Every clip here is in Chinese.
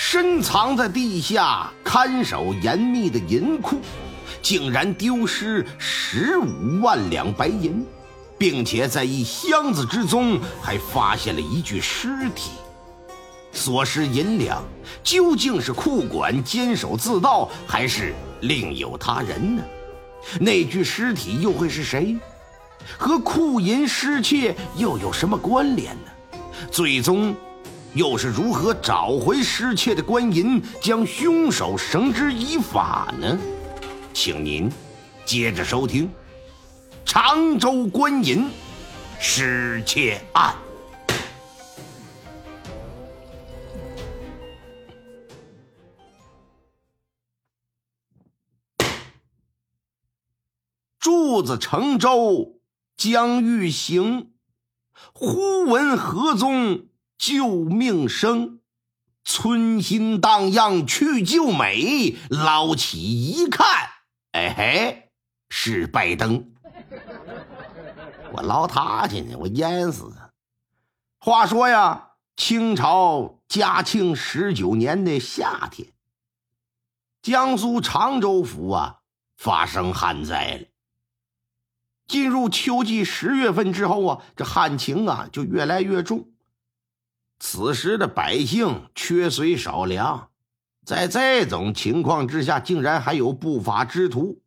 深藏在地下、看守严密的银库，竟然丢失十五万两白银，并且在一箱子之中还发现了一具尸体。所失银两究竟是库管监守自盗，还是另有他人呢？那具尸体又会是谁？和库银失窃又有什么关联呢？最终。又是如何找回失窃的官银，将凶手绳之以法呢？请您接着收听《常州官银失窃案》。柱子乘舟将欲行，忽闻河中。救命声，春心荡漾去救美。捞起一看，哎嘿，是拜登。我捞他去呢，我淹死他。话说呀，清朝嘉庆十九年的夏天，江苏常州府啊发生旱灾了。进入秋季十月份之后啊，这旱情啊就越来越重。此时的百姓缺水少粮，在这种情况之下，竟然还有不法之徒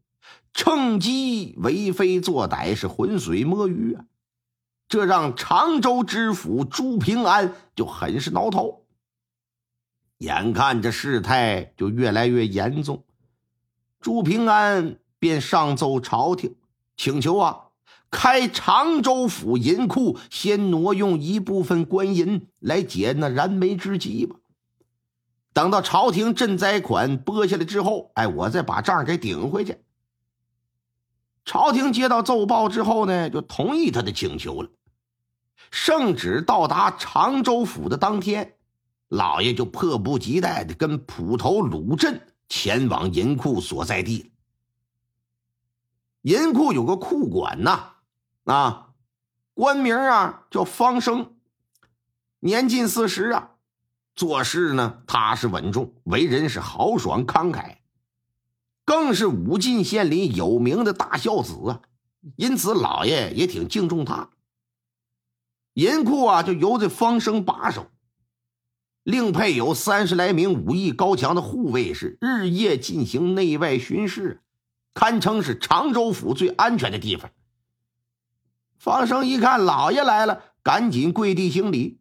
趁机为非作歹，是浑水摸鱼啊！这让常州知府朱平安就很是挠头。眼看着事态就越来越严重，朱平安便上奏朝廷，请求啊。开常州府银库，先挪用一部分官银来解那燃眉之急吧。等到朝廷赈灾款拨下来之后，哎，我再把账给顶回去。朝廷接到奏报之后呢，就同意他的请求了。圣旨到达常州府的当天，老爷就迫不及待的跟捕头鲁镇前往银库所在地银库有个库管呐。啊，官名啊叫方生，年近四十啊，做事呢踏实稳重，为人是豪爽慷慨，更是武进县里有名的大孝子啊。因此，老爷也挺敬重他。银库啊就由这方生把守，另配有三十来名武艺高强的护卫，是日夜进行内外巡视，堪称是常州府最安全的地方。方生一看老爷来了，赶紧跪地行礼。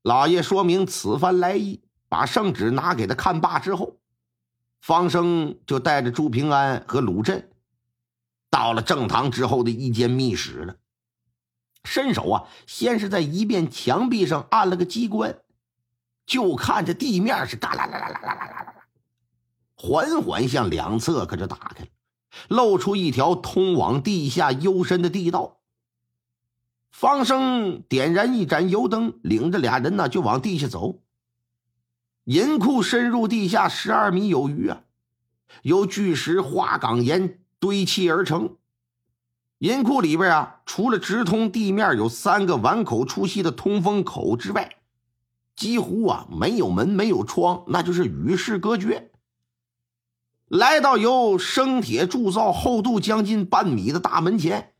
老爷说明此番来意，把圣旨拿给他看罢之后，方生就带着朱平安和鲁镇到了正堂之后的一间密室了。伸手啊，先是在一面墙壁上按了个机关，就看着地面是嘎啦啦啦啦啦啦啦，缓缓向两侧可就打开了，露出一条通往地下幽深的地道。方生点燃一盏油灯，领着俩人呢就往地下走。银库深入地下十二米有余啊，由巨石花岗岩堆砌而成。银库里边啊，除了直通地面有三个碗口出息的通风口之外，几乎啊没有门，没有窗，那就是与世隔绝。来到由生铁铸造、厚度将近半米的大门前。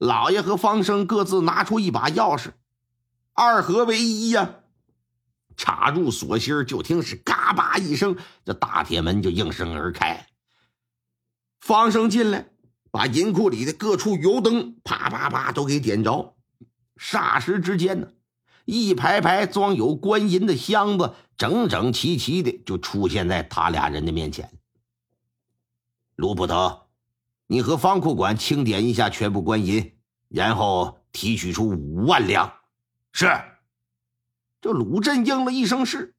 老爷和方生各自拿出一把钥匙，二合为一呀，插入锁芯就听是嘎巴一声，这大铁门就应声而开。方生进来，把银库里的各处油灯啪啪啪都给点着，霎时之间呢，一排排装有官银的箱子整整齐齐的就出现在他俩人的面前。卢捕头。你和方库管清点一下全部官银，然后提取出五万两。是。这鲁镇应了一声是，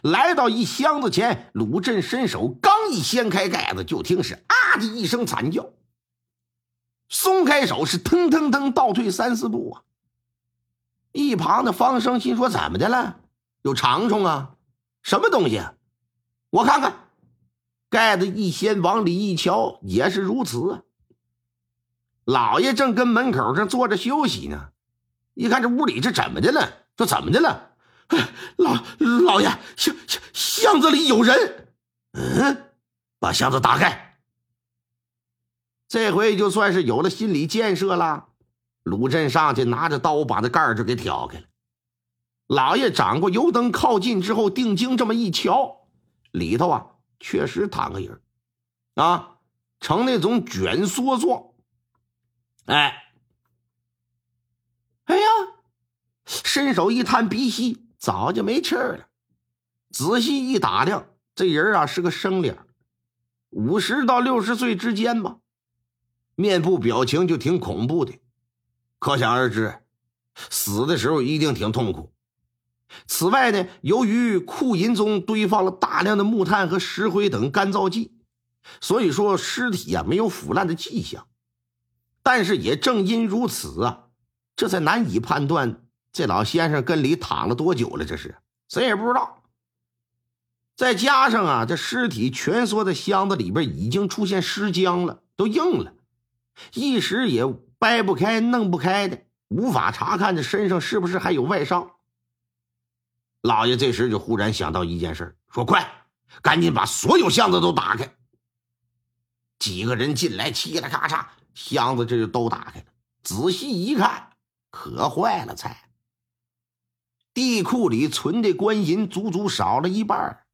来到一箱子前，鲁镇伸手刚一掀开盖子，就听是啊的一声惨叫，松开手是腾腾腾倒退三四步啊。一旁的方生心说：“怎么的了？有长虫啊？什么东西？我看看。”盖子一掀，往里一瞧，也是如此。老爷正跟门口上坐着休息呢，一看这屋里这怎么的了？这怎么的了？老老爷，箱箱箱子里有人。嗯，把箱子打开。这回就算是有了心理建设了。鲁镇上去拿着刀，把那盖就给挑开了。老爷掌过油灯，靠近之后，定睛这么一瞧，里头啊，确实躺个人啊，呈那种卷缩状。哎，哎呀，伸手一探鼻息。早就没气儿了。仔细一打量，这人啊是个生脸，五十到六十岁之间吧，面部表情就挺恐怖的，可想而知，死的时候一定挺痛苦。此外呢，由于库银中堆放了大量的木炭和石灰等干燥剂，所以说尸体啊没有腐烂的迹象。但是也正因如此啊，这才难以判断。这老先生跟里躺了多久了？这是谁也不知道。再加上啊，这尸体蜷缩在箱子里边，已经出现尸僵了，都硬了，一时也掰不开、弄不开的，无法查看这身上是不是还有外伤。老爷这时就忽然想到一件事，说：“快，赶紧把所有箱子都打开。”几个人进来，嘁啦咔嚓，箱子这就都打开了。仔细一看，可坏了，才。地库里存的官银足足少了一半，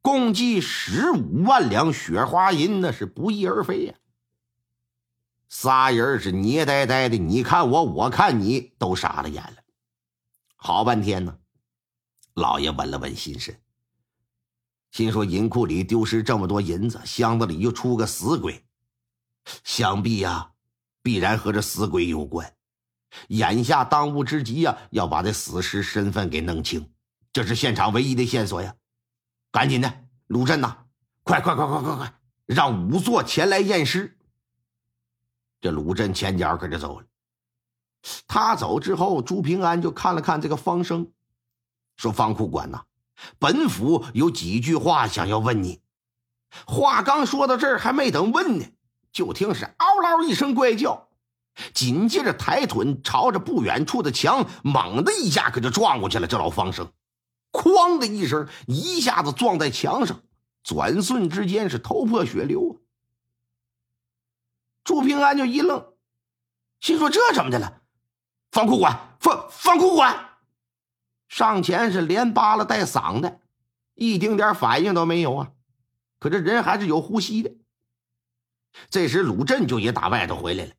共计十五万两雪花银，那是不翼而飞呀！仨人是捏呆呆的，你看我，我看你，都傻了眼了。好半天呢，老爷稳了稳心神，心说银库里丢失这么多银子，箱子里又出个死鬼，想必呀，必然和这死鬼有关。眼下当务之急呀，要把这死尸身份给弄清，这是现场唯一的线索呀！赶紧的，鲁镇呐，快快快快快快，让仵作前来验尸。这鲁镇前脚可就走了。他走之后，朱平安就看了看这个方生，说：“方库管呐，本府有几句话想要问你。”话刚说到这儿，还没等问呢，就听是嗷嗷一声怪叫。紧接着抬腿朝着不远处的墙猛的一下，可就撞过去了。这老方生，哐的一声，一下子撞在墙上，转瞬之间是头破血流啊！朱平安就一愣，心说：“这怎么的了？”方库管，方方库管，上前是连扒拉带搡的，一丁点反应都没有啊！可这人还是有呼吸的。这时鲁镇就也打外头回来了。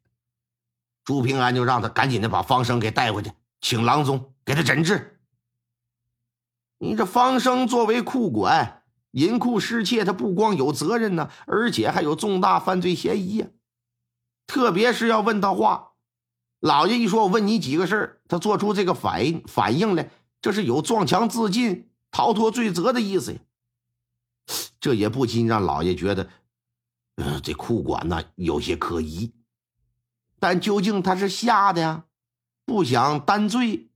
朱平安就让他赶紧的把方生给带回去，请郎中给他诊治。你这方生作为库管，银库失窃，他不光有责任呢，而且还有重大犯罪嫌疑呀。特别是要问他话，老爷一说，我问你几个事儿，他做出这个反应反应来，这是有撞墙自尽、逃脱罪责的意思呀。这也不禁让老爷觉得，呃，这库管呢有些可疑。但究竟他是吓的呀，不想担罪，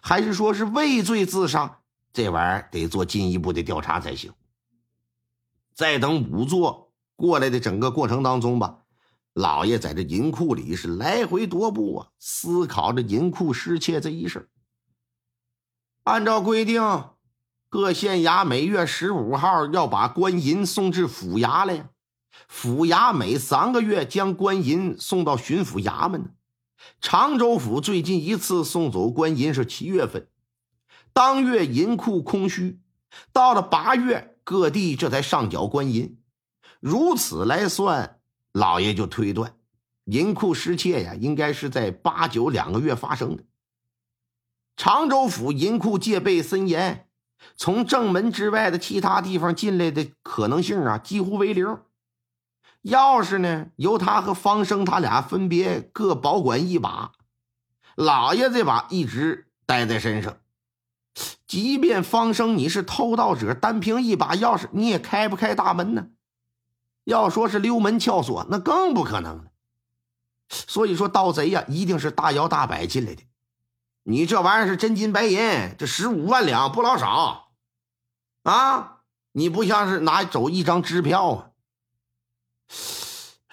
还是说是畏罪自杀？这玩意儿得做进一步的调查才行。再等仵作过来的整个过程当中吧，老爷在这银库里是来回踱步啊，思考着银库失窃这一事。按照规定，各县衙每月十五号要把官银送至府衙来。府衙每三个月将官银送到巡抚衙门。常州府最近一次送走官银是七月份，当月银库空虚。到了八月，各地这才上缴官银。如此来算，老爷就推断，银库失窃呀，应该是在八九两个月发生的。常州府银库戒备森严，从正门之外的其他地方进来的可能性啊，几乎为零。钥匙呢？由他和方生他俩分别各保管一把，老爷这把一直带在身上。即便方生你是偷盗者，单凭一把钥匙，你也开不开大门呢。要说是溜门撬锁，那更不可能了。所以说，盗贼呀，一定是大摇大摆进来的。你这玩意儿是真金白银，这十五万两不老少啊！你不像是拿走一张支票啊。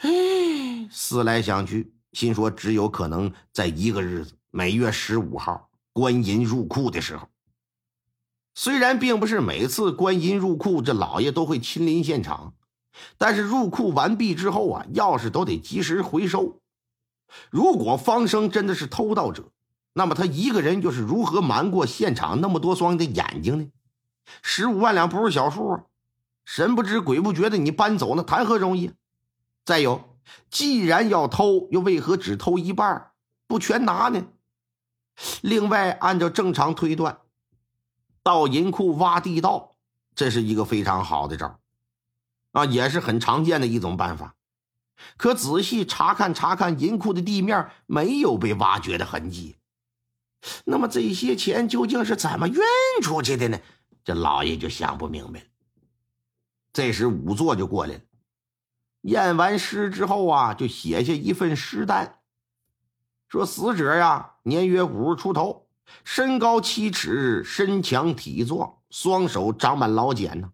哎，思来想去，心说只有可能在一个日子，每月十五号官银入库的时候。虽然并不是每次官银入库，这老爷都会亲临现场，但是入库完毕之后啊，钥匙都得及时回收。如果方生真的是偷盗者，那么他一个人又是如何瞒过现场那么多双的眼睛呢？十五万两不是小数啊！神不知鬼不觉的你搬走，那谈何容易？再有，既然要偷，又为何只偷一半，不全拿呢？另外，按照正常推断。到银库挖地道，这是一个非常好的招啊，也是很常见的一种办法。可仔细查看查看银库的地面，没有被挖掘的痕迹。那么这些钱究竟是怎么运出去的呢？这老爷就想不明白了。这时仵作就过来了，验完尸之后啊，就写下一份尸单，说死者呀，年约五十出头。身高七尺，身强体壮，双手长满老茧呢。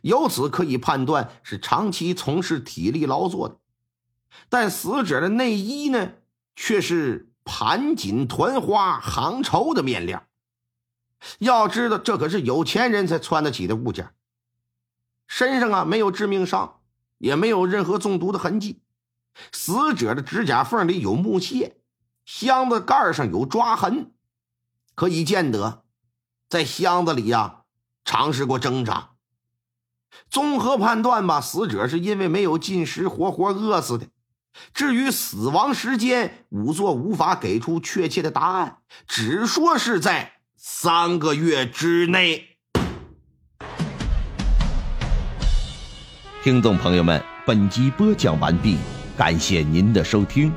由此可以判断是长期从事体力劳作的。但死者的内衣呢，却是盘锦团花杭绸的面料。要知道，这可是有钱人才穿得起的物件。身上啊，没有致命伤，也没有任何中毒的痕迹。死者的指甲缝里有木屑，箱子盖上有抓痕。可以见得，在箱子里呀，尝试过挣扎。综合判断吧，死者是因为没有进食，活活饿死的。至于死亡时间，仵作无法给出确切的答案，只说是在三个月之内。听众朋友们，本集播讲完毕，感谢您的收听。